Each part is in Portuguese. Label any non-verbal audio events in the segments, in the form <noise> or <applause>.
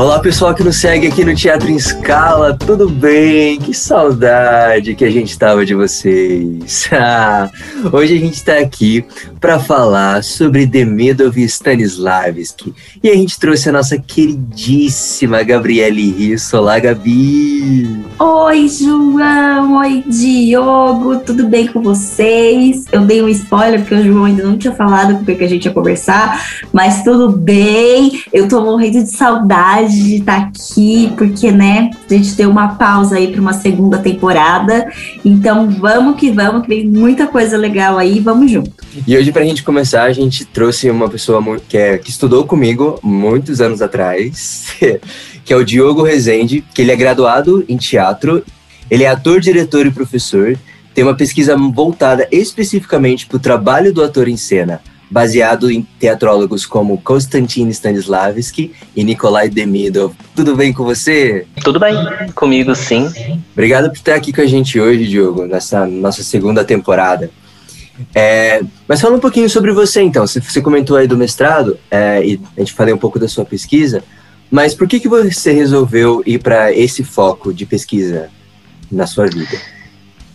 Olá pessoal que nos segue aqui no Teatro em Escala, tudo bem? Que saudade que a gente tava de vocês. <laughs> Hoje a gente está aqui para falar sobre Demidov e Stanislavski. E a gente trouxe a nossa queridíssima Gabriele Risso. Olá, Gabi! Oi, João! Oi, Diogo! Tudo bem com vocês? Eu dei um spoiler porque o João ainda não tinha falado com o que a gente ia conversar, mas tudo bem. Eu tô morrendo de saudade de estar aqui, porque, né, a gente deu uma pausa aí para uma segunda temporada. Então, vamos que vamos, que vem muita coisa legal aí, vamos junto. E hoje, para a gente começar, a gente trouxe uma pessoa que, é, que estudou comigo muitos anos atrás, <laughs> que é o Diogo Rezende, que ele é graduado em teatro, ele é ator, diretor e professor, tem uma pesquisa voltada especificamente para o trabalho do ator em cena, baseado em teatrólogos como Konstantin Stanislavski e Nikolai Demidov. Tudo bem com você? Tudo bem, comigo sim. Obrigado por estar aqui com a gente hoje, Diogo, nessa nossa segunda temporada. É, mas fala um pouquinho sobre você, então. Você comentou aí do mestrado, é, e a gente falou um pouco da sua pesquisa, mas por que, que você resolveu ir para esse foco de pesquisa na sua vida?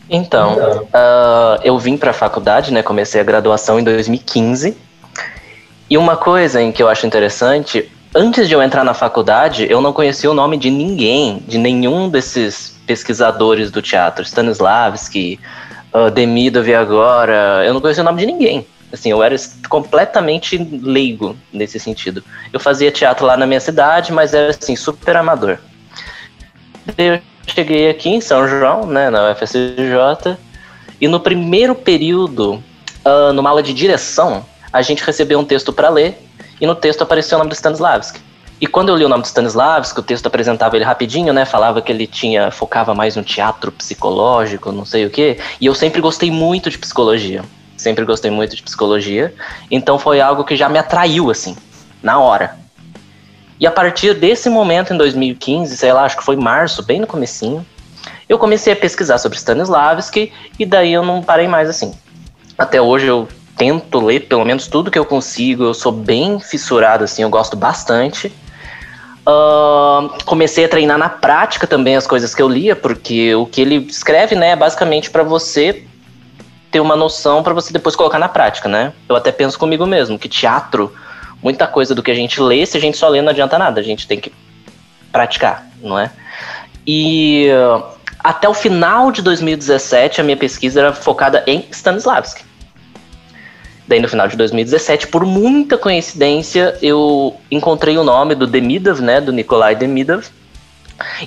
Então, uh, eu vim para a faculdade, né? Comecei a graduação em 2015. E uma coisa em que eu acho interessante, antes de eu entrar na faculdade, eu não conhecia o nome de ninguém, de nenhum desses pesquisadores do teatro, Stanislavski, uh, Demidov agora, eu não conhecia o nome de ninguém. Assim, eu era completamente leigo nesse sentido. Eu fazia teatro lá na minha cidade, mas era assim super amador. Eu cheguei aqui em São João, né, na UFSJ, e no primeiro período, uh, numa aula de direção, a gente recebeu um texto para ler, e no texto apareceu o nome do Stanislavski. E quando eu li o nome do Stanislavski, o texto apresentava ele rapidinho, né? Falava que ele tinha focava mais no teatro psicológico, não sei o quê. E eu sempre gostei muito de psicologia. Sempre gostei muito de psicologia. Então foi algo que já me atraiu assim, na hora. E a partir desse momento, em 2015, sei lá, acho que foi março, bem no comecinho, eu comecei a pesquisar sobre Stanislavski e daí eu não parei mais assim. Até hoje eu tento ler pelo menos tudo que eu consigo, eu sou bem fissurado assim, eu gosto bastante. Uh, comecei a treinar na prática também as coisas que eu lia, porque o que ele escreve, né, é basicamente para você ter uma noção para você depois colocar na prática, né? Eu até penso comigo mesmo que teatro muita coisa do que a gente lê, se a gente só lê, não adianta nada. A gente tem que praticar, não é? E até o final de 2017, a minha pesquisa era focada em Stanislavski. Daí, no final de 2017, por muita coincidência, eu encontrei o nome do Demidov, né, do Nikolai Demidov,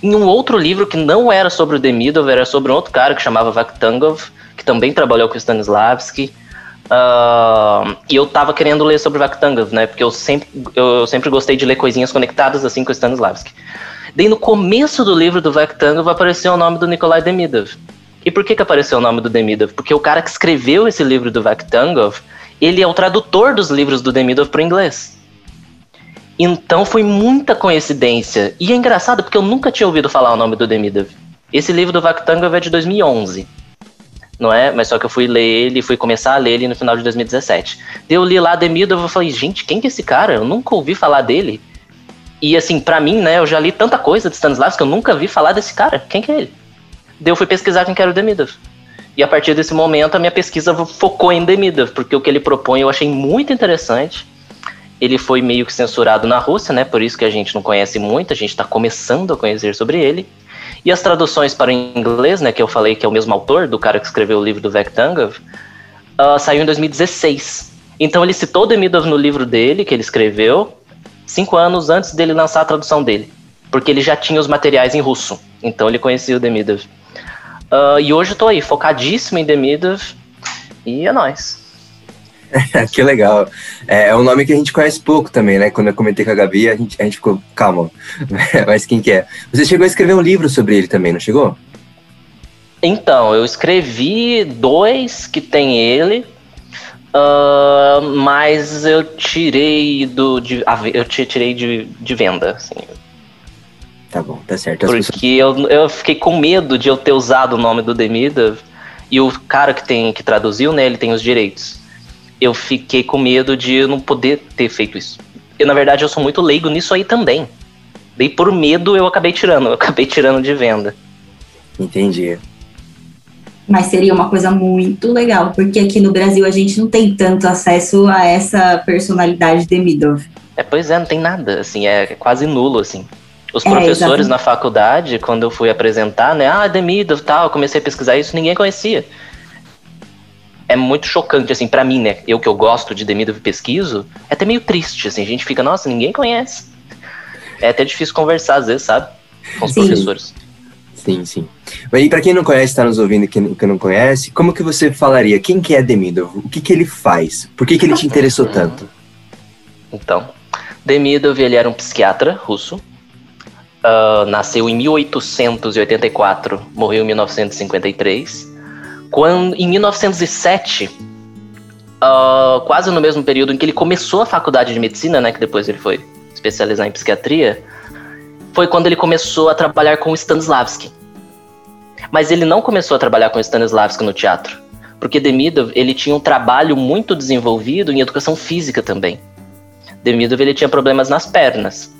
em um outro livro que não era sobre o Demidov, era sobre um outro cara que chamava Vakhtangov, que também trabalhou com Stanislavski. Uh, e eu tava querendo ler sobre Vakhtangov, né? Porque eu sempre, eu sempre gostei de ler coisinhas conectadas assim com Stanislavski. Daí no começo do livro do Vakhtangov apareceu o nome do Nikolai Demidov. E por que, que apareceu o nome do Demidov? Porque o cara que escreveu esse livro do Vakhtangov, ele é o tradutor dos livros do Demidov para o inglês. Então foi muita coincidência. E é engraçado porque eu nunca tinha ouvido falar o nome do Demidov. Esse livro do Vakhtangov é de 2011 não é? Mas só que eu fui ler ele, fui começar a ler ele no final de 2017. Eu li lá Demidov e falei, gente, quem que é esse cara? Eu nunca ouvi falar dele. E assim, para mim, né, eu já li tanta coisa de Stanislavski que eu nunca vi falar desse cara. Quem que é ele? Daí eu fui pesquisar quem que era o Demidov. E a partir desse momento a minha pesquisa focou em Demidov, porque o que ele propõe eu achei muito interessante. Ele foi meio que censurado na Rússia, né? Por isso que a gente não conhece muito, a gente está começando a conhecer sobre ele. E as traduções para o inglês, né, que eu falei que é o mesmo autor, do cara que escreveu o livro do Vectangov, uh, saiu em 2016. Então ele citou Demidov no livro dele, que ele escreveu, cinco anos antes dele lançar a tradução dele. Porque ele já tinha os materiais em russo. Então ele conhecia o Demidov. Uh, e hoje eu tô aí, focadíssimo em Demidov. E é nóis. <laughs> que legal. É, é, um nome que a gente conhece pouco também, né? Quando eu comentei com a Gabi, a gente, a gente ficou, calma, <laughs> mas quem que é? Você chegou a escrever um livro sobre ele também, não chegou? Então, eu escrevi dois que tem ele, uh, mas eu tirei do. De, eu tirei de, de venda, assim. Tá bom, tá certo. As Porque pessoas... eu, eu fiquei com medo de eu ter usado o nome do Demida e o cara que tem que traduziu, né, ele tem os direitos eu fiquei com medo de eu não poder ter feito isso. E na verdade eu sou muito leigo nisso aí também. Daí por medo eu acabei tirando, eu acabei tirando de venda. Entendi. Mas seria uma coisa muito legal, porque aqui no Brasil a gente não tem tanto acesso a essa personalidade de Midov. É, pois é, não tem nada, assim, é quase nulo, assim. Os é, professores na faculdade, quando eu fui apresentar, né, ah, Demidov, tal, eu comecei a pesquisar isso, ninguém conhecia. É muito chocante, assim, para mim, né, eu que eu gosto de Demidov e pesquiso, é até meio triste, assim, a gente fica, nossa, ninguém conhece. É até difícil conversar, às vezes, sabe, com os Sim. professores. Sim, sim. E para quem não conhece, está nos ouvindo que, que não conhece, como que você falaria? Quem que é Demidov? O que que ele faz? Por que que ele te interessou tanto? Então, Demidov, ele era um psiquiatra russo. Uh, nasceu em 1884, morreu em 1953. Quando, em 1907, uh, ah, quase no mesmo período em que ele começou a faculdade de medicina, né, que depois ele foi especializar em psiquiatria, foi quando ele começou a trabalhar com Stanislavski. Mas ele não começou a trabalhar com Stanislavski no teatro, porque Demidov ele tinha um trabalho muito desenvolvido em educação física também. Demidov ele tinha problemas nas pernas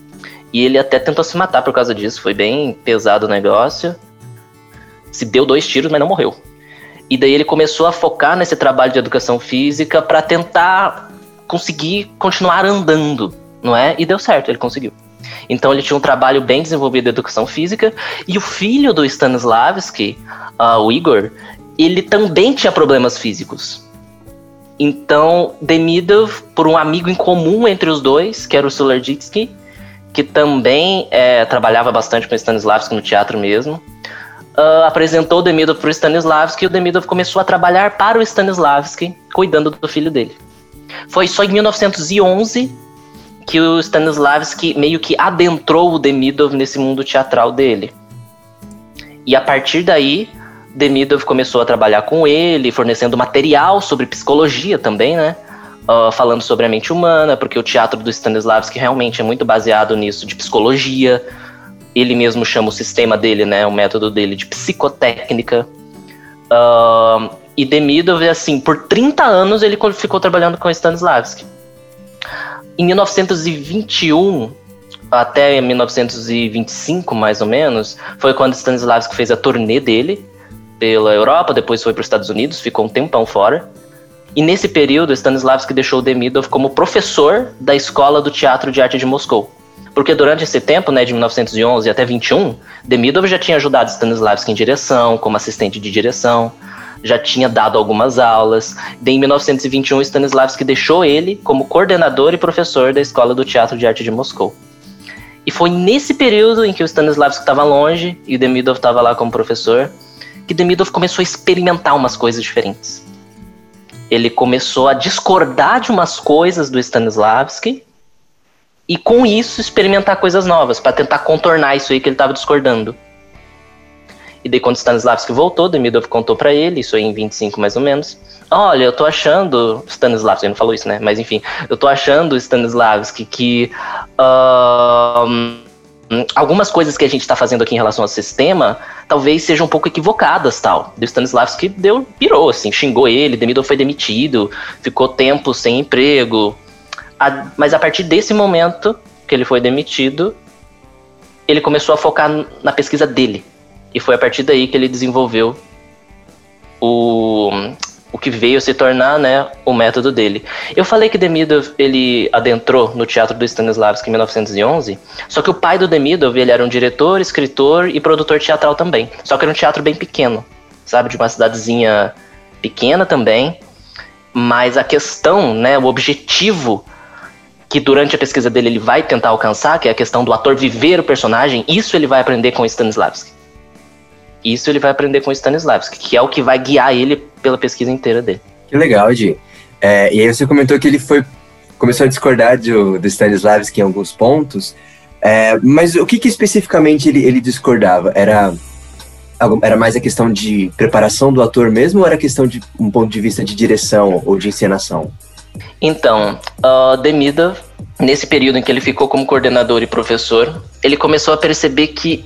e ele até tentou se matar por causa disso. Foi bem pesado o negócio. Se deu dois tiros, mas não morreu. E daí ele começou a focar nesse trabalho de educação física para tentar conseguir continuar andando, não é? E deu certo, ele conseguiu. Então ele tinha um trabalho bem desenvolvido de educação física. E o filho do Stanislavski, uh, o Igor, ele também tinha problemas físicos. Então, Demidov, por um amigo em comum entre os dois, que era o Solarditsky, que também é, trabalhava bastante com Stanislavski no teatro mesmo, uh, apresentou o Demidov para o Stanislavski e o Demidov começou a trabalhar para o Stanislavski, cuidando do filho dele. Foi só em 1911 que o Stanislavski meio que adentrou o Demidov nesse mundo teatral dele. E a partir daí, Demidov começou a trabalhar com ele, fornecendo material sobre psicologia também, né? Uh, falando sobre a mente humana, porque o teatro do Stanislavski realmente é muito baseado nisso, de psicologia. Ele mesmo chama o sistema dele, né, o método dele, de psicotécnica. Uh, e Demidov, assim, por 30 anos ele ficou trabalhando com Stanislavski. Em 1921 até 1925, mais ou menos, foi quando Stanislavski fez a turnê dele pela Europa, depois foi para os Estados Unidos, ficou um tempão fora. E nesse período, Stanislavski deixou Demidov como professor da Escola do Teatro de Arte de Moscou. Porque durante esse tempo, né, de 1911 até 21, Demidov já tinha ajudado Stanislavski em direção, como assistente de direção, já tinha dado algumas aulas. Daí, em 1921, Stanislavski deixou ele como coordenador e professor da Escola do Teatro de Arte de Moscou. E foi nesse período em que o Stanislavski estava longe e o Demidov estava lá como professor que Demidov começou a experimentar umas coisas diferentes. Ele começou a discordar de umas coisas do Stanislavski e com isso experimentar coisas novas para tentar contornar isso aí que ele estava discordando. E daí quando Stanislavski voltou, Demidov contou para ele, isso aí em 25 mais ou menos. Olha, eu tô achando, Stanislavski, ele não falou isso, né? Mas enfim, eu tô achando, Stanislavski, que uh, algumas coisas que a gente está fazendo aqui em relação ao sistema talvez sejam um pouco equivocadas, tal. O Stanislavski deu, pirou, assim, xingou ele, Demidov foi demitido, ficou tempo sem emprego. A, mas a partir desse momento que ele foi demitido, ele começou a focar na pesquisa dele. E foi a partir daí que ele desenvolveu o, o que veio se tornar né, o método dele. Eu falei que Demidov ele adentrou no teatro do Stanislavski em 1911, só que o pai do Demidov ele era um diretor, escritor e produtor teatral também. Só que era um teatro bem pequeno, sabe, de uma cidadezinha pequena também. Mas a questão, né, o objetivo que durante a pesquisa dele ele vai tentar alcançar, que é a questão do ator viver o personagem, isso ele vai aprender com Stanislavski. Isso ele vai aprender com Stanislavski, que é o que vai guiar ele pela pesquisa inteira dele. Que legal, Di. É, e aí você comentou que ele foi começou a discordar do, do Stanislavski em alguns pontos, é, mas o que, que especificamente ele, ele discordava? Era era mais a questão de preparação do ator mesmo ou era questão de um ponto de vista de direção ou de encenação? Então, uh, Demida, nesse período em que ele ficou como coordenador e professor, ele começou a perceber que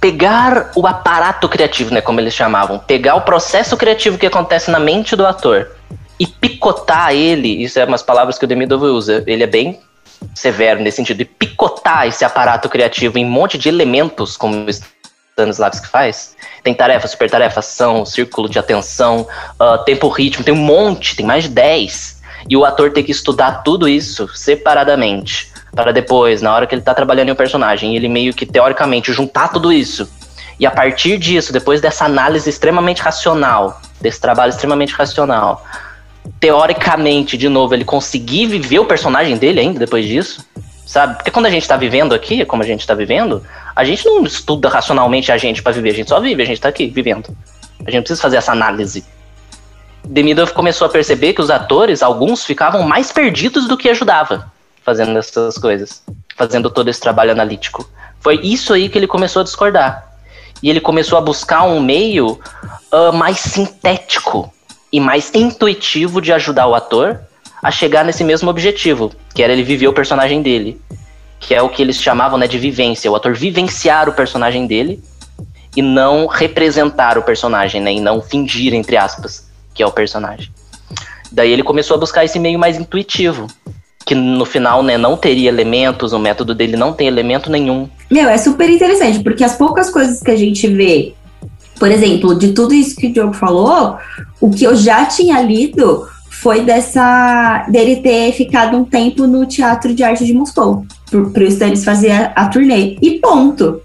pegar o aparato criativo, né, como eles chamavam, pegar o processo criativo que acontece na mente do ator e picotar ele, isso é umas palavras que o Demidov usa, ele é bem severo nesse sentido, de picotar esse aparato criativo em um monte de elementos, como o Stanislavski faz. Tem tarefa, super tarefa, ação, círculo de atenção, uh, tempo, ritmo, tem um monte, tem mais de 10. E o ator tem que estudar tudo isso separadamente, para depois, na hora que ele está trabalhando em um personagem, ele meio que teoricamente juntar tudo isso. E a partir disso, depois dessa análise extremamente racional, desse trabalho extremamente racional, teoricamente, de novo, ele conseguir viver o personagem dele ainda depois disso, sabe? Porque quando a gente tá vivendo aqui, como a gente tá vivendo, a gente não estuda racionalmente a gente para viver, a gente só vive, a gente tá aqui vivendo. A gente precisa fazer essa análise. Demidov começou a perceber que os atores, alguns, ficavam mais perdidos do que ajudava fazendo essas coisas, fazendo todo esse trabalho analítico. Foi isso aí que ele começou a discordar. E ele começou a buscar um meio uh, mais sintético e mais intuitivo de ajudar o ator a chegar nesse mesmo objetivo, que era ele viver o personagem dele, que é o que eles chamavam né, de vivência, o ator vivenciar o personagem dele e não representar o personagem, né, e não fingir entre aspas que é o personagem. Daí ele começou a buscar esse meio mais intuitivo, que no final né, não teria elementos, o método dele não tem elemento nenhum. Meu, é super interessante, porque as poucas coisas que a gente vê por exemplo, de tudo isso que o Diogo falou, o que eu já tinha lido foi dessa dele ter ficado um tempo no Teatro de Arte de Moscou, para o Stannis fazer a, a, turnê. E ponto.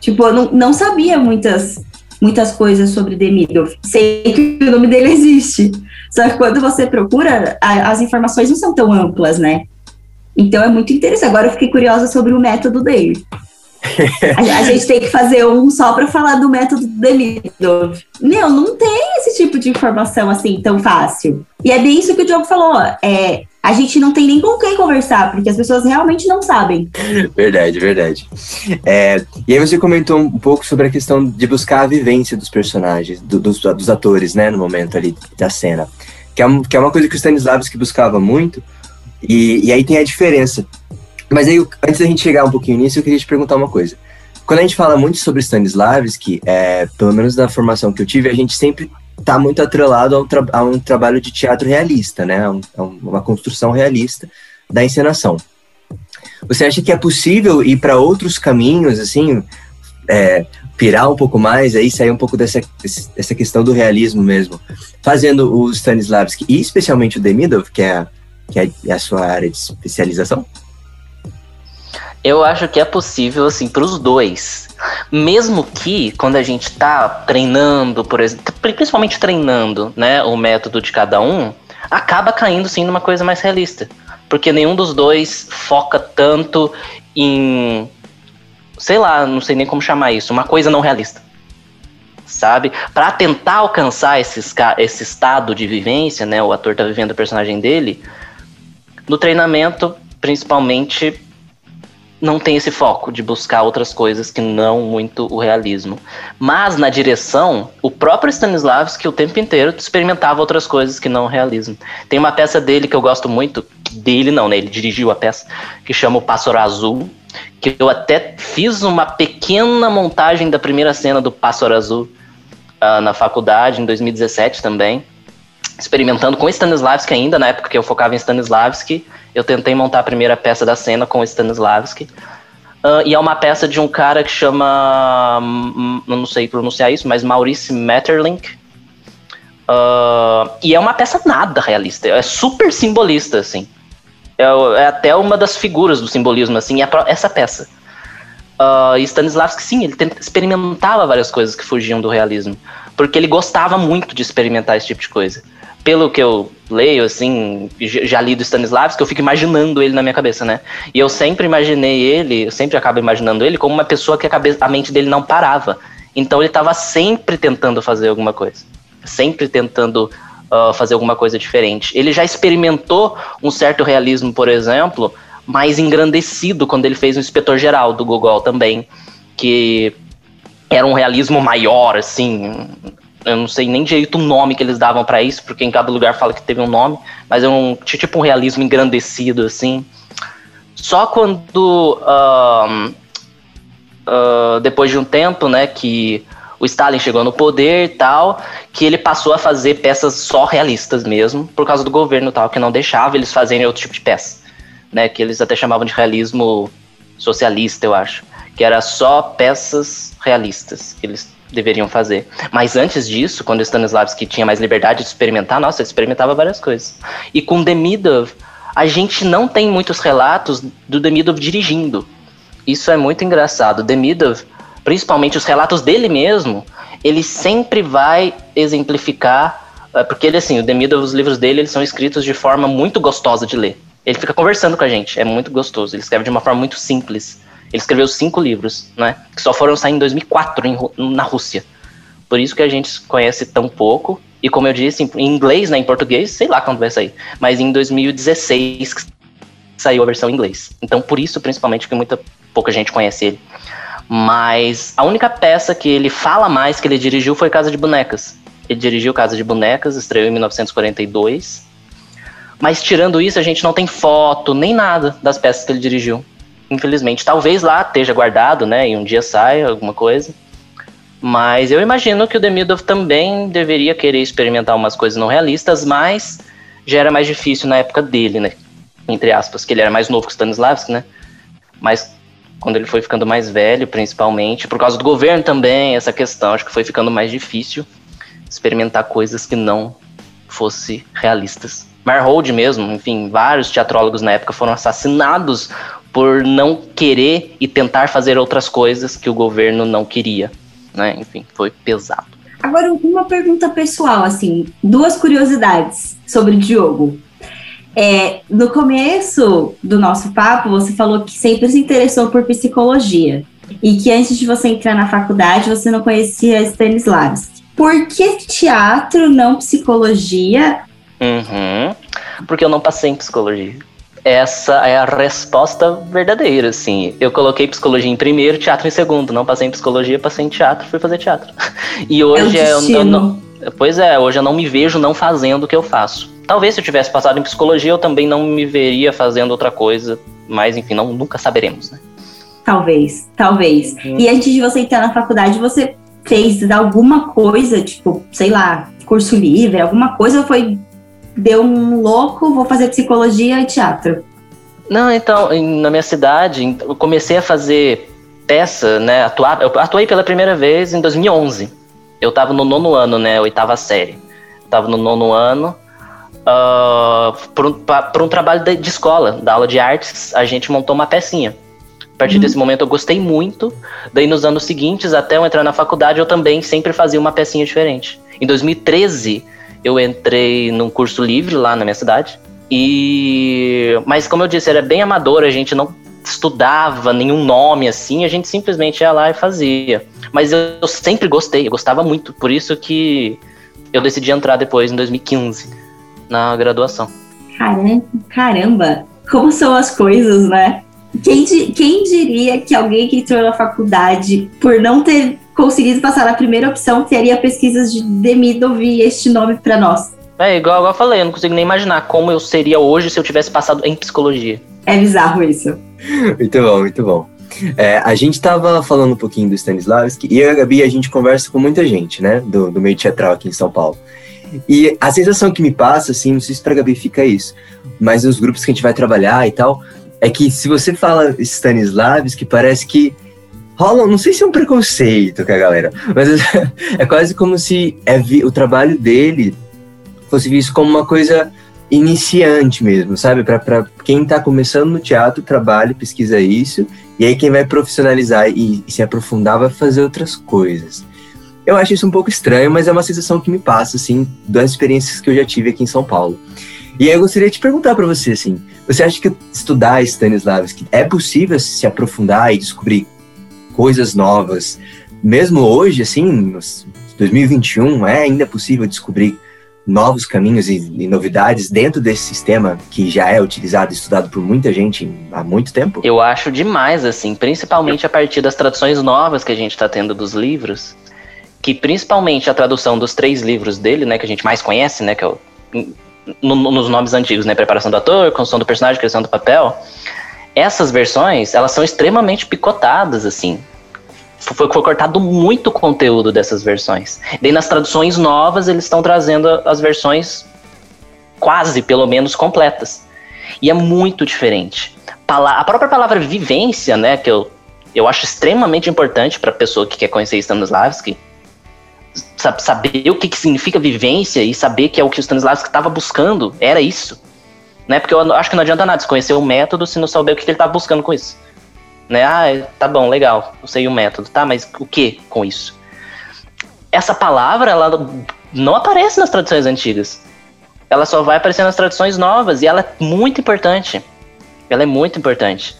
Tipo, eu não, não sabia muitas, muitas coisas sobre Demidov. Sei que o nome dele existe. Só que quando você procura, a, as informações não são tão amplas, né? Então é muito interessante. Agora eu fiquei curiosa sobre o método dele a, <laughs> a, gente tem que fazer um só para falar do método Demidov. Meu, não tem esse tipo de informação assim tão fácil. E é bem isso que o Diogo falou. É, a gente não tem nem com quem conversar, porque as pessoas realmente não sabem. Verdade, verdade. É, e aí você comentou um pouco sobre a questão de buscar a vivência dos personagens, do, dos, dos, atores, né, no momento ali da cena. Que é, que é uma coisa que o Stanislavski buscava muito, e, e aí tem a diferença mas aí, antes da gente chegar um pouquinho nisso, eu queria te perguntar uma coisa. Quando a gente fala muito sobre Stanislavski, é, pelo menos na formação que eu tive, a gente sempre está muito atrelado a um, a um, trabalho de teatro realista, né? A, um, a uma construção realista da encenação. Você acha que é possível ir para outros caminhos, assim, é, pirar um pouco mais, aí sair um pouco dessa, dessa questão do realismo mesmo, fazendo o Stanislavski e especialmente o Demidov, que é, que é a sua área de especialização? Eu acho que é possível, assim, para os dois. Mesmo que, quando a gente está treinando, por exemplo, principalmente treinando, né, o método de cada um, acaba caindo, sim, numa coisa mais realista. Porque nenhum dos dois foca tanto em, sei lá, não sei nem como chamar isso, uma coisa não realista. Sabe? Para tentar alcançar esse, esse estado de vivência, né, o ator tá vivendo o personagem dele, no treinamento, principalmente não tem esse foco de buscar outras coisas que não muito o realismo. Mas na direção, o próprio Stanislavski o tempo inteiro experimentava outras coisas que não o realismo. Tem uma peça dele que eu gosto muito, dele não, né? Ele dirigiu a peça, que chama O Pássaro Azul, que eu até fiz uma pequena montagem da primeira cena do Pássaro Azul uh, na faculdade, em 2017 também experimentando com Stanislavski ainda, na época que eu focava em Stanislavski, eu tentei montar a primeira peça da cena com Stanislavski. Uh, e é uma peça de um cara que chama. Hum, não sei pronunciar isso, mas Maurice Metterlink. Uh, e é uma peça nada realista, é super simbolista, assim. É, é até uma das figuras do simbolismo, assim, é essa peça. Uh, e Stanislavski, sim, ele tenta, experimentava várias coisas que fugiam do realismo, porque ele gostava muito de experimentar esse tipo de coisa pelo que eu leio, assim, já li do Stanislavski, eu fico imaginando ele na minha cabeça, né? E eu sempre imaginei ele, eu sempre acabo imaginando ele como uma pessoa que a, cabeça, a mente dele não parava. Então ele estava sempre tentando fazer alguma coisa. Sempre tentando uh, fazer alguma coisa diferente. Ele já experimentou um certo realismo, por exemplo, mais engrandecido quando ele fez o Inspetor Geral do Gogol também, que era um realismo maior, assim, eu não sei nem direito o nome que eles davam para isso, porque em cada lugar fala que teve um nome, mas é um tipo um realismo engrandecido assim. Só quando uh, uh, depois de um tempo, né, que o Stalin chegou no poder e tal, que ele passou a fazer peças só realistas mesmo, por causa do governo tal, que não deixava eles fazerem outro tipo de peça. né, que eles até chamavam de realismo socialista, eu acho, que era só peças realistas que eles deveriam fazer. Mas antes disso, quando o Stanislavski tinha mais liberdade de experimentar, nossa, ele experimentava várias coisas. E com Demidov, a gente não tem muitos relatos do Demidov dirigindo. Isso é muito engraçado. Demidov, principalmente os relatos dele mesmo, ele sempre vai exemplificar, é, porque ele assim, o Demidov, os livros dele, eles são escritos de forma muito gostosa de ler. Ele fica conversando com a gente, é muito gostoso. Ele escreve de uma forma muito simples. Ele escreveu cinco livros, né? Que só foram sair em 2004 em, na Rússia. Por isso que a gente conhece tão pouco. E como eu disse, em inglês, né? Em português, sei lá quando vai sair. Mas em 2016 saiu a versão em inglês. Então, por isso, principalmente, que muita pouca gente conhece ele. Mas a única peça que ele fala mais que ele dirigiu foi Casa de Bonecas. Ele dirigiu Casa de Bonecas, estreou em 1942. Mas tirando isso, a gente não tem foto nem nada das peças que ele dirigiu infelizmente. Talvez lá esteja guardado, né? E um dia saia alguma coisa. Mas eu imagino que o Demidov também deveria querer experimentar umas coisas não realistas, mas já era mais difícil na época dele, né? Entre aspas, que ele era mais novo que o Stanislavski, né? Mas quando ele foi ficando mais velho, principalmente, por causa do governo também, essa questão, acho que foi ficando mais difícil experimentar coisas que não fossem realistas. Marhold mesmo, enfim, vários teatrólogos na época foram assassinados por não querer e tentar fazer outras coisas que o governo não queria, né? Enfim, foi pesado. Agora, uma pergunta pessoal, assim, duas curiosidades sobre o Diogo. É, no começo do nosso papo, você falou que sempre se interessou por psicologia e que antes de você entrar na faculdade você não conhecia Stanislavski. Por que teatro, não psicologia? Uhum. Porque eu não passei em psicologia essa é a resposta verdadeira, assim. Eu coloquei psicologia em primeiro, teatro em segundo. Não passei em psicologia, passei em teatro, fui fazer teatro. <laughs> E hoje é eu, eu não, Pois é, hoje eu não me vejo não fazendo o que eu faço. Talvez se eu tivesse passado em psicologia, eu também não me veria fazendo outra coisa, mas enfim, não, nunca saberemos, né? Talvez, talvez. Hum. E antes de você entrar na faculdade, você fez alguma coisa, tipo, sei lá, curso livre, alguma coisa, ou foi deu um louco, vou fazer psicologia e teatro? Não, então, na minha cidade, eu comecei a fazer peça, né, atuar, eu atuei pela primeira vez em 2011. Eu tava no nono ano, né, oitava série. Eu tava no nono ano, uh, por, um, por um trabalho de, de, escola, da aula de artes, a gente montou uma pecinha. A partir uhum. desse momento eu gostei muito, daí nos anos seguintes, até eu entrar na faculdade, eu também sempre fazia uma pecinha diferente. Em 2013, eu entrei num curso livre lá na minha cidade. E mas como eu disse, era bem amador, a gente não estudava nenhum nome assim, a gente simplesmente ia lá e fazia. Mas eu, eu sempre gostei, eu gostava muito, por isso que eu decidi entrar depois em 2015 na graduação. Caramba, caramba, como são as coisas, né? Quem, quem diria que alguém que entrou na faculdade por não ter conseguido passar na primeira opção, teria pesquisas de Demidov e este nome para nós. É, igual, igual eu falei, eu não consigo nem imaginar como eu seria hoje se eu tivesse passado em psicologia. É bizarro isso. muito bom, muito bom. É, a gente estava falando um pouquinho do Stanislavski e eu e a Gabi, a gente conversa com muita gente, né, do, do meio teatral aqui em São Paulo. E a sensação que me passa, assim, não sei se pra Gabi fica isso, mas nos grupos que a gente vai trabalhar e tal, é que se você fala Stanislavski, parece que rola, não sei se é um preconceito com a galera, mas <laughs> é quase como se é vi, o trabalho dele fosse visto como uma coisa iniciante mesmo, sabe? Para quem está começando no teatro, trabalha, pesquisa isso, e aí quem vai profissionalizar e, e, se aprofundar vai fazer outras coisas. Eu acho isso um pouco estranho, mas é uma sensação que me passa, assim, das experiências que eu já tive aqui em São Paulo. E aí eu gostaria de perguntar para você, assim, você acha que estudar Stanislavski é possível se aprofundar e descobrir coisas novas. Mesmo hoje, assim, 2021, é ainda possível descobrir novos caminhos e, e, novidades dentro desse sistema que já é utilizado e estudado por muita gente há muito tempo? Eu acho demais, assim, principalmente a partir das traduções novas que a gente está tendo dos livros, que principalmente a tradução dos três livros dele, né, que a gente mais conhece, né, que é o, no, nos nomes antigos, né, preparação do ator, construção do personagem, criação do papel, essas versões, elas são extremamente picotadas, assim. Foi, foi, cortado muito conteúdo dessas versões. Daí nas traduções novas, eles estão trazendo as versões quase, pelo menos, completas. E é muito diferente. A própria palavra vivência, né, que eu, eu acho extremamente importante para a pessoa que quer conhecer Stanislavski, saber o que, que significa vivência e saber que é o que o Stanislavski estava buscando, era isso. Né? Porque eu acho que não adianta nada se conhecer o método se não saber o que, que ele estava buscando com isso. Né? Ah, tá bom, legal, eu sei o método, tá, mas o que com isso? Essa palavra, ela não aparece nas tradições antigas. Ela só vai aparecer nas tradições novas e ela é muito importante. Ela é muito importante.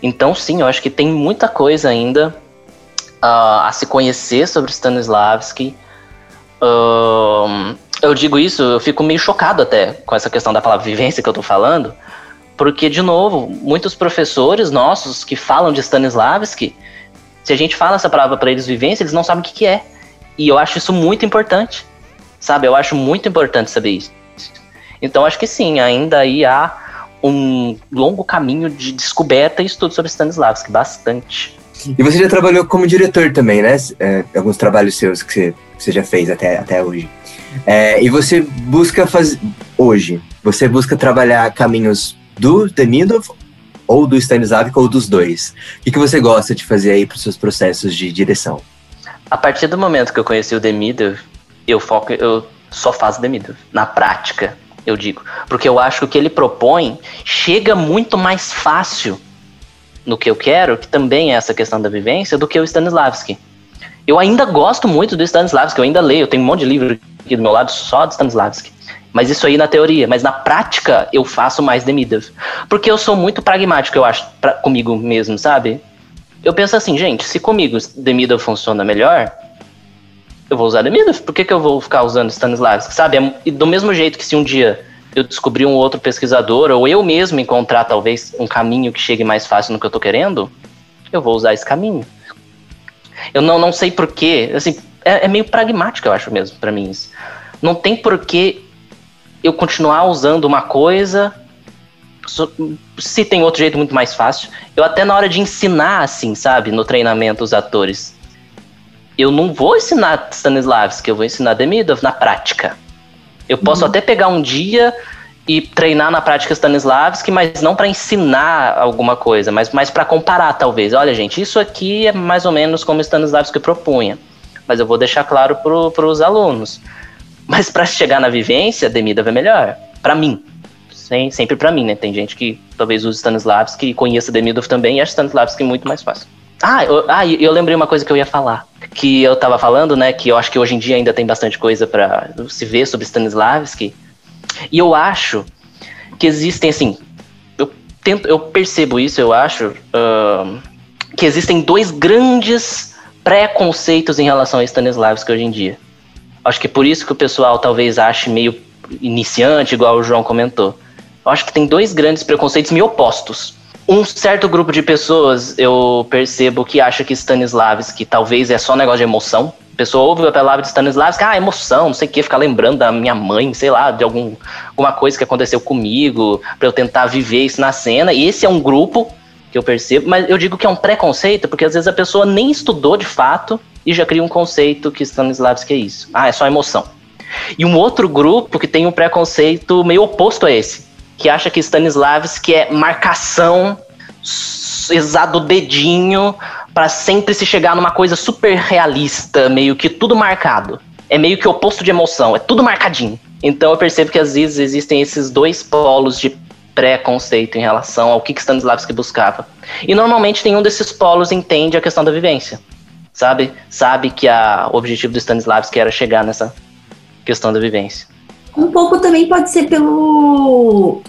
Então, sim, eu acho que tem muita coisa ainda uh, a se conhecer sobre Stanislavski. Uh, eu digo isso, eu fico meio chocado até com essa questão da palavra vivência que eu tô falando, porque, de novo, muitos professores nossos que falam de Stanislavski, se a gente fala essa palavra para eles vivência, eles não sabem o que, que é. E eu acho isso muito importante, sabe? Eu acho muito importante saber isso. Então, acho que sim, ainda aí há um longo caminho de descoberta e estudo sobre Stanislavski, bastante. E você já trabalhou como diretor também, né? É, alguns trabalhos seus que você, que você já fez até, até hoje. É, e você busca fazer. Hoje, você busca trabalhar caminhos do Demidov ou do Stanislavski ou dos dois? O que, que você gosta de fazer aí para os seus processos de direção? A partir do momento que eu conheci o Demidov, eu foco, eu só faço Demidov, na prática eu digo. Porque eu acho que o que ele propõe chega muito mais fácil no que eu quero, que também é essa questão da vivência, do que o Stanislavski. Eu ainda gosto muito do Stanislavski, eu ainda leio, eu tenho um monte de livro aqui do meu lado só do Stanislavski. Mas isso aí na teoria, mas na prática eu faço mais Demidov. Porque eu sou muito pragmático, eu acho, pra, comigo mesmo, sabe? Eu penso assim, gente, se comigo Demidov funciona melhor, eu vou usar Demidov. Por que, que eu vou ficar usando Stanislavski? Sabe? É, do mesmo jeito que se um dia eu descobrir um outro pesquisador, ou eu mesmo encontrar talvez um caminho que chegue mais fácil no que eu tô querendo, eu vou usar esse caminho. Eu não, não sei porquê, assim, é, é meio pragmático, eu acho mesmo, para mim isso. Não tem porquê eu continuar usando uma coisa se tem outro jeito muito mais fácil. Eu até na hora de ensinar, assim, sabe, no treinamento os atores, eu não vou ensinar Stanislavski, eu vou ensinar Demidov na prática. Eu posso uhum. até pegar um dia e treinar na prática Stanislavski, mas não para ensinar alguma coisa, mas mais para comparar, talvez. Olha, gente, isso aqui é mais ou menos como Stanislavski propunha, mas eu vou deixar claro para os alunos. Mas para chegar na vivência, Demidov é melhor, para mim. Sem, sempre para mim, né? Tem gente que talvez use Stanislavski e conheça Demidov também e acha Stanislavski muito mais fácil. Ah, eu, ah, eu lembrei uma coisa que eu ia falar. Que eu tava falando, né? Que eu acho que hoje em dia ainda tem bastante coisa para se ver sobre Stanislavski. E eu acho que existem, assim. Eu, tento, eu percebo isso, eu acho. Uh, que existem dois grandes preconceitos em relação a Stanislavski hoje em dia. Acho que é por isso que o pessoal talvez ache meio iniciante, igual o João comentou. Eu acho que tem dois grandes preconceitos meio opostos um certo grupo de pessoas eu percebo que acha que Stanislavski talvez é só negócio de emoção. A pessoa ouve a palavra de Stanislavski, ah, emoção, não sei o que, ficar lembrando da minha mãe, sei lá, de algum, alguma coisa que aconteceu comigo, para eu tentar viver isso na cena. E esse é um grupo que eu percebo, mas eu digo que é um preconceito, porque às vezes a pessoa nem estudou de fato e já cria um conceito que Stanislavski é isso. Ah, é só emoção. E um outro grupo que tem um preconceito meio oposto a esse, que acha que Stanislavski é marcação, exado dedinho, para sempre se chegar numa coisa super realista, meio que tudo marcado. É meio que oposto de emoção, é tudo marcadinho. Então eu percebo que às vezes existem esses dois polos de preconceito em relação ao que Stanislavski buscava. E normalmente nenhum desses polos entende a questão da vivência, sabe? Sabe que a, o objetivo do Stanislavski era chegar nessa questão da vivência. Um pouco também pode ser pelo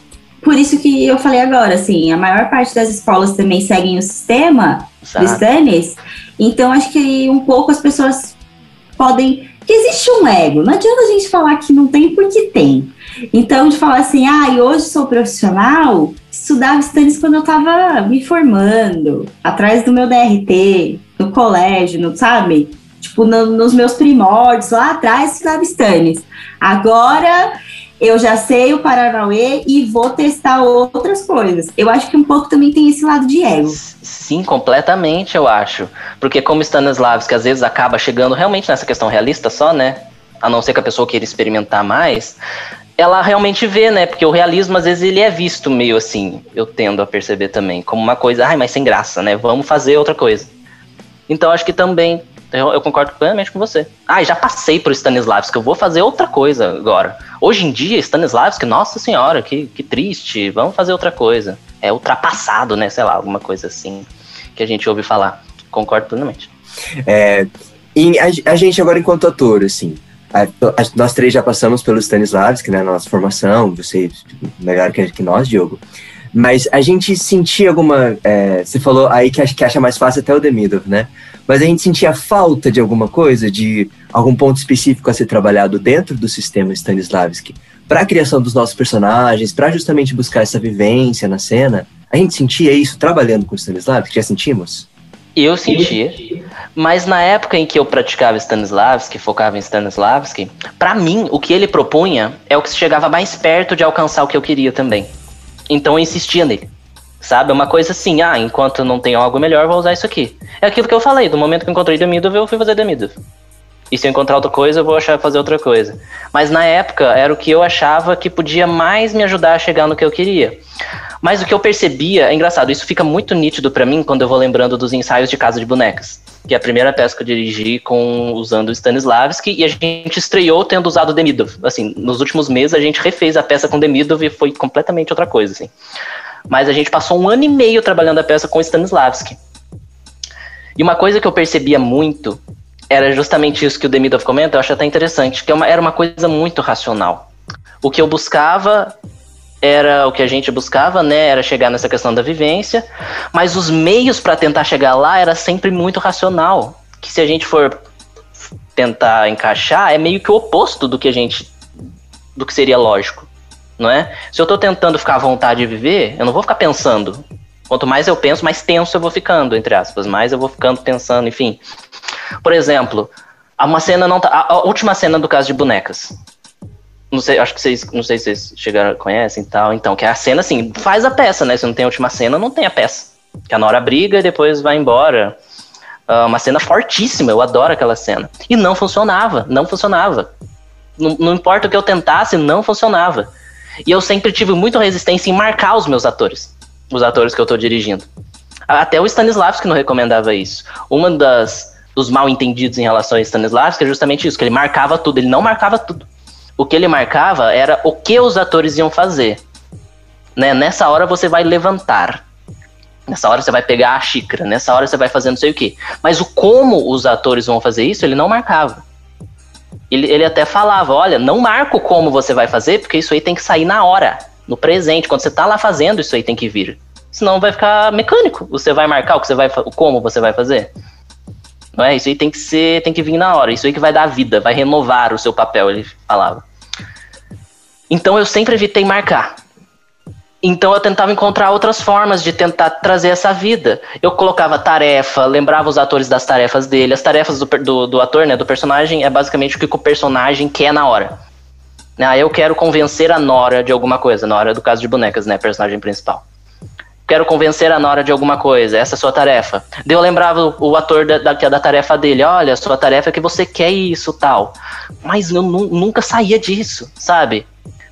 por isso que eu falei agora, assim, a maior parte das escolas também seguem o sistema Exato. do Stannis, então acho que um pouco as pessoas podem. que existe um ego, não adianta a gente falar que não tem, porque tem. Então, de falar assim, ah, e hoje sou profissional, estudava Stannis quando eu estava me formando, atrás do meu DRT, no colégio, no, sabe? Tipo, no, nos meus primórdios, lá atrás, estudava Stannis. Agora eu já sei o Paranauê e vou testar outras coisas. Eu acho que um pouco também tem esse lado de ego. Sim, completamente, eu acho. Porque como Stanislavski às vezes acaba chegando realmente nessa questão realista só, né? A não ser que a pessoa queira experimentar mais. ela realmente vê, né? Porque o realismo, às vezes, ele é visto meio assim, eu tendo a perceber também, como uma coisa, ai, mas sem graça, né? Vamos fazer outra coisa. Então, acho que também, eu, eu concordo plenamente com você. Ah, já passei por Stanislavski, eu vou fazer outra coisa agora. Hoje em dia, Stanislavski, nossa senhora, que, que triste, vamos fazer outra coisa. É ultrapassado, né? Sei lá, alguma coisa assim que a gente ouve falar. Concordo plenamente. É, e a, a gente agora, enquanto ator, assim, nós três já passamos pelo Stanislavski, né, nossa formação, você melhor que, que nós, Diogo. Mas a gente sentia alguma. É, você falou aí que que acha mais fácil até o Demidov, né? Mas a gente sentia falta de alguma coisa, de algum ponto específico a ser trabalhado dentro do sistema Stanislavski, para a criação dos nossos personagens, para justamente buscar essa vivência na cena. A gente sentia isso trabalhando com Stanislavski? Já sentimos? Eu sentia, mas na época em que eu praticava Stanislavski, focava em Stanislavski, para mim o que ele propunha é o que chegava mais perto de alcançar o que eu queria também. Então eu insistia nele. Sabe? É uma coisa assim, ah, enquanto não tenho algo melhor, vou usar isso aqui. É aquilo que eu falei, do momento que eu encontrei Demidov, eu fui fazer Demidov. E se eu encontrar outra coisa, eu vou achar fazer outra coisa. Mas na época era o que eu achava que podia mais me ajudar a chegar no que eu queria. Mas o que eu percebia, é engraçado, isso fica muito nítido para mim quando eu vou lembrando dos ensaios de Casa de Bonecas, que é a primeira peça que eu dirigi com usando Stanislavski e a gente estreou tendo usado Demidov. Assim, nos últimos meses a gente refez a peça com Demidov e foi completamente outra coisa, assim. Mas a gente passou um ano e meio trabalhando a peça com Stanislavski. E uma coisa que eu percebia muito era justamente isso que o Demidov comenta, eu acho até interessante, que é era uma coisa muito racional. O que eu buscava era o que a gente buscava, né? Era chegar nessa questão da vivência, mas os meios para tentar chegar lá era sempre muito racional. Que se a gente for tentar encaixar, é meio que o oposto do que a gente do que seria lógico, não é? Se eu estou tentando ficar à vontade de viver, eu não vou ficar pensando. Quanto mais eu penso, mais tenso eu vou ficando, entre aspas, mais eu vou ficando pensando, enfim. Por exemplo, uma cena não tá, a última cena do caso de bonecas. Não sei, acho que vocês, não sei se vocês chegaram, conhecem e tal. Então, que é a cena assim, faz a peça, né? Se não tem a última cena, não tem a peça. Que a Nora briga e depois vai embora. Uh, uma cena fortíssima, eu adoro aquela cena. E não funcionava, não funcionava. Não, não importa o que eu tentasse, não funcionava. E eu sempre tive muita resistência em marcar os meus atores. Os atores que eu tô dirigindo. Até o Stanislavski não recomendava isso. Uma das dos mal entendidos em relação a Stanislavski é justamente isso, que ele marcava tudo, ele não marcava tudo o que ele marcava era o que os atores iam fazer. Né? Nessa hora você vai levantar. Nessa hora você vai pegar a xícara. Nessa hora você vai fazer não sei o que. Mas o como os atores vão fazer isso, ele não marcava. Ele, ele até falava: olha, não marco como você vai fazer, porque isso aí tem que sair na hora, no presente. Quando você tá lá fazendo, isso aí tem que vir. Senão vai ficar mecânico. Você vai marcar o que você vai, como você vai fazer. Não é? Isso aí tem que ser, tem que vir na hora. Isso aí que vai dar vida, vai renovar o seu papel, ele falava. Então eu sempre evitei marcar. Então eu tentava encontrar outras formas de tentar trazer essa vida. Eu colocava tarefa, lembrava os atores das tarefas dele. As tarefas do, do, do ator, né, do personagem, é basicamente o que o personagem quer na hora. Ah, eu quero convencer a Nora de alguma coisa, na hora do caso de bonecas, né, personagem principal quero convencer a Nora de alguma coisa, essa é a sua tarefa. Daí eu lembrava o, o ator da, da, da, tarefa dele, olha, a sua tarefa é que você quer isso, tal. Mas eu nunca saía disso, sabe?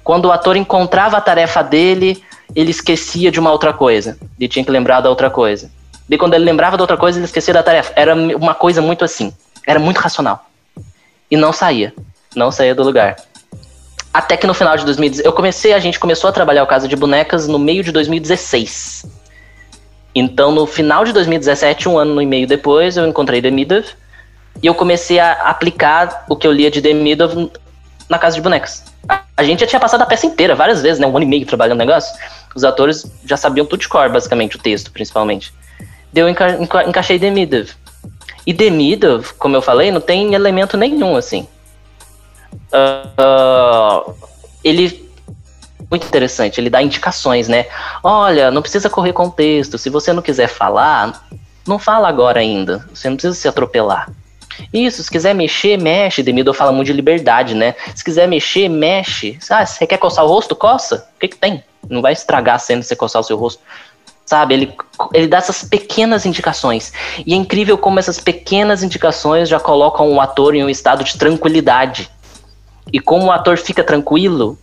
Quando o ator encontrava a tarefa dele, ele esquecia de uma outra coisa. Ele tinha que lembrar da outra coisa. E quando ele lembrava da outra coisa, ele esquecia da tarefa. Era uma coisa muito assim. Era muito racional. E não saía. Não saía do lugar. Até que no final de 2016, eu comecei, a gente começou a trabalhar o caso de bonecas no meio de 2016. Então, no final de 2017, um ano e meio depois, eu encontrei Demidov e eu comecei a aplicar o que eu lia de Demidov na casa de bonecas. A gente já tinha passado a peça inteira várias vezes, né? Um ano e meio trabalhando no negócio. Os atores já sabiam tudo de cor, basicamente, o texto, principalmente. Deu enca enca encaixei Demidov. E Demidov, como eu falei, não tem elemento nenhum, assim uh, ele muito interessante, ele dá indicações, né? Olha, não precisa correr com o texto. Se você não quiser falar, não fala agora ainda. Você não precisa se atropelar. Isso, se quiser mexer, mexe. Demido fala muito de liberdade, né? Se quiser mexer, mexe. Ah, você quer coçar o rosto? Coça. O que, que tem? Não vai estragar a cena se você coçar o seu rosto. Sabe? Ele, ele dá essas pequenas indicações. E é incrível como essas pequenas indicações já colocam o ator em um estado de tranquilidade e como o ator fica tranquilo,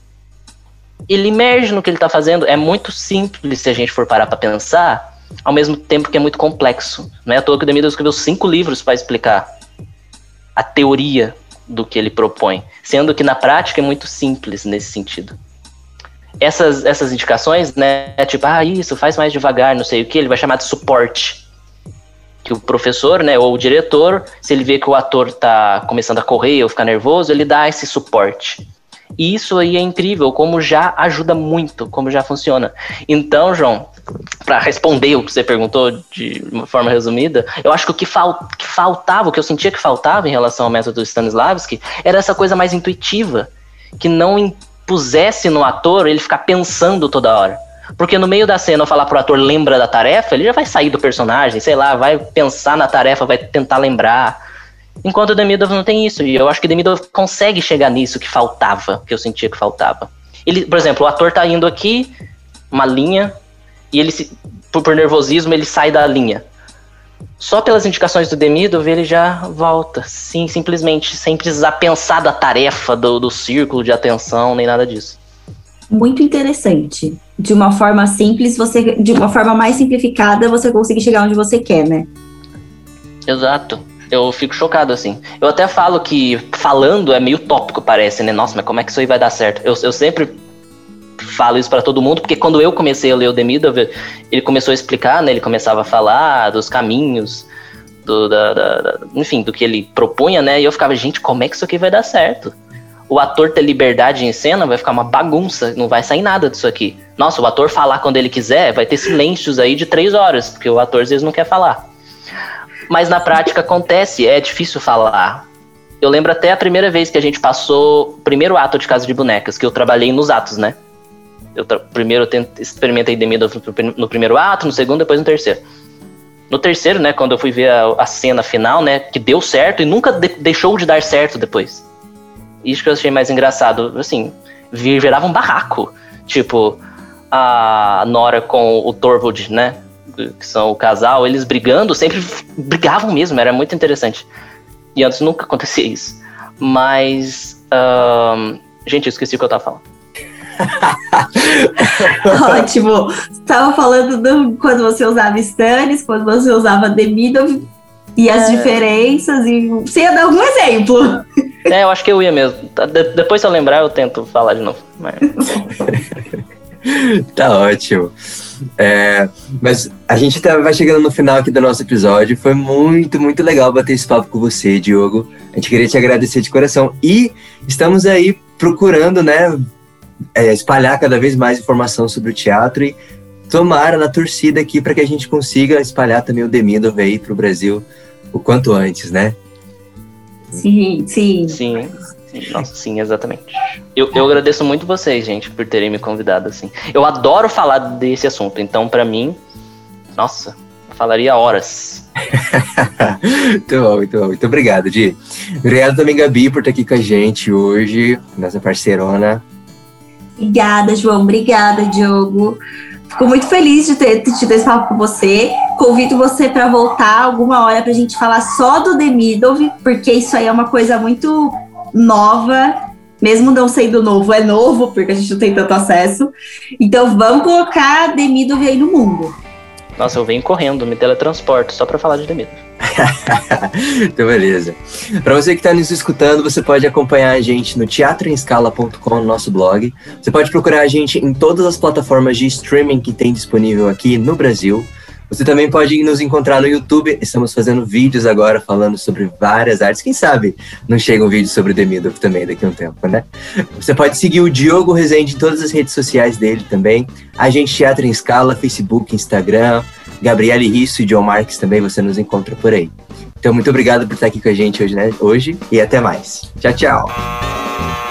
ele emerge no que ele está fazendo. É muito simples se a gente for parar para pensar, ao mesmo tempo que é muito complexo. Não é à toa que o Demida escreveu cinco livros para explicar a teoria do que ele propõe, sendo que na prática é muito simples nesse sentido. Essas, essas indicações, né, tipo, ah, isso, faz mais devagar, não sei o que, ele vai chamar de suporte. Que o professor, né, ou o diretor, se ele vê que o ator tá começando a correr ou ficar nervoso, ele dá esse suporte. E isso aí é incrível, como já ajuda muito, como já funciona. Então, João, para responder o que você perguntou de uma forma resumida, eu acho que o que, fal que, faltava, o que eu sentia que faltava em relação ao método Stanislavski, era essa coisa mais intuitiva, que não impusesse no ator ele ficar pensando toda hora. Porque no meio da cena eu falar pro ator lembra da tarefa, ele já vai sair do personagem, sei lá, vai pensar na tarefa, vai tentar lembrar. Enquanto o Demidov não tem isso. E eu acho que o Demidov consegue chegar nisso que faltava, que eu sentia que faltava. Ele, por exemplo, o ator tá indo aqui, uma linha, e ele, se, por, por nervosismo, ele sai da linha. Só pelas indicações do Demidov ele já volta. Sim, simplesmente, sem precisar pensar da tarefa, do, do círculo de atenção, nem nada disso. Muito interessante. De uma forma simples, você, de uma forma mais simplificada, você consegue chegar onde você quer, né? Exato. Eu fico chocado, assim. Eu até falo que falando é meio tópico, parece, né? Nossa, mas como é que isso aí vai dar certo? Eu, eu sempre falo isso para todo mundo, porque quando eu comecei a ler o Demidov, ele começou a explicar, né? Ele começava a falar dos caminhos, do, da, da, da, enfim, do que ele propunha, né? E eu ficava, gente, como é que isso aqui vai dar certo? O ator ter liberdade em cena vai ficar uma bagunça, não vai sair nada disso aqui. Nossa, o ator falar quando ele quiser, vai ter silêncios aí de três horas, porque o ator às vezes não quer falar. Mas na prática acontece, é difícil falar. Eu lembro até a primeira vez que a gente passou o primeiro ato de Casa de Bonecas, que eu trabalhei nos atos, né? Eu primeiro eu experimentei Demido no primeiro ato, no segundo, depois no terceiro. No terceiro, né, quando eu fui ver a, a cena final, né, que deu certo e nunca de deixou de dar certo depois. Isso que eu achei mais engraçado. Assim, virava um barraco. Tipo, a Nora com o Torvald, né? que são o casal, eles brigando, sempre brigavam mesmo, era muito interessante. E antes nunca acontecia isso. Mas. Gente, eu esqueci o que eu tava falando. <laughs> Ótimo. Você tava falando do, quando você usava Stannis, quando você usava Demidov e as é... diferenças. E você ia dar algum exemplo. É, eu acho que eu ia mesmo. De depois, se eu lembrar, eu tento falar de novo. Mas... <laughs> tá ótimo. É, mas a gente tá, vai chegando no final aqui do nosso episódio. Foi muito, muito legal bater esse papo com você, Diogo. A gente queria te agradecer de coração. E estamos aí procurando, né, é, espalhar cada vez mais informação sobre o teatro e tomara na torcida aqui para que a gente consiga espalhar também o Demidov aí para o Brasil o quanto antes, né? Sim, sim. Sim. Nossa, sim, exatamente. Eu, eu agradeço muito vocês, gente, por terem me convidado, assim. Eu adoro falar desse assunto, então, para mim, nossa, falaria horas. <laughs> muito bom, muito bom. Muito obrigado, Di. Obrigado também, Gabi, por estar aqui com a gente hoje, nossa parceirona. Obrigada, João. Obrigada, Diogo. Fico muito feliz de ter tido esse papo com você. Convido você para voltar alguma hora para a gente falar só do Demidov, porque isso aí é uma coisa muito nova, mesmo não sendo novo, é novo, porque a gente não tem tanto acesso. Então vamos colocar Demidov aí no mundo. Nossa, eu venho correndo, me teletransporto só para falar de Demidov. <laughs> então, beleza. Para você que está nos escutando, você pode acompanhar a gente no teatroemscala.com, no nosso blog. Você pode procurar a gente em todas as plataformas de streaming que tem disponível aqui no Brasil. Você também pode nos encontrar no YouTube. Estamos fazendo vídeos agora falando sobre várias artes. Quem sabe não chega um vídeo sobre o Demidov também daqui a um tempo, né? Você pode seguir o Diogo Rezende em todas as redes sociais dele também. A gente Teatro em Escala, Facebook, Instagram. Gabriele Risso e John Marques também você nos encontra por aí. Então, muito obrigado por estar aqui com a gente hoje, né? Hoje e até mais. Tchau, tchau.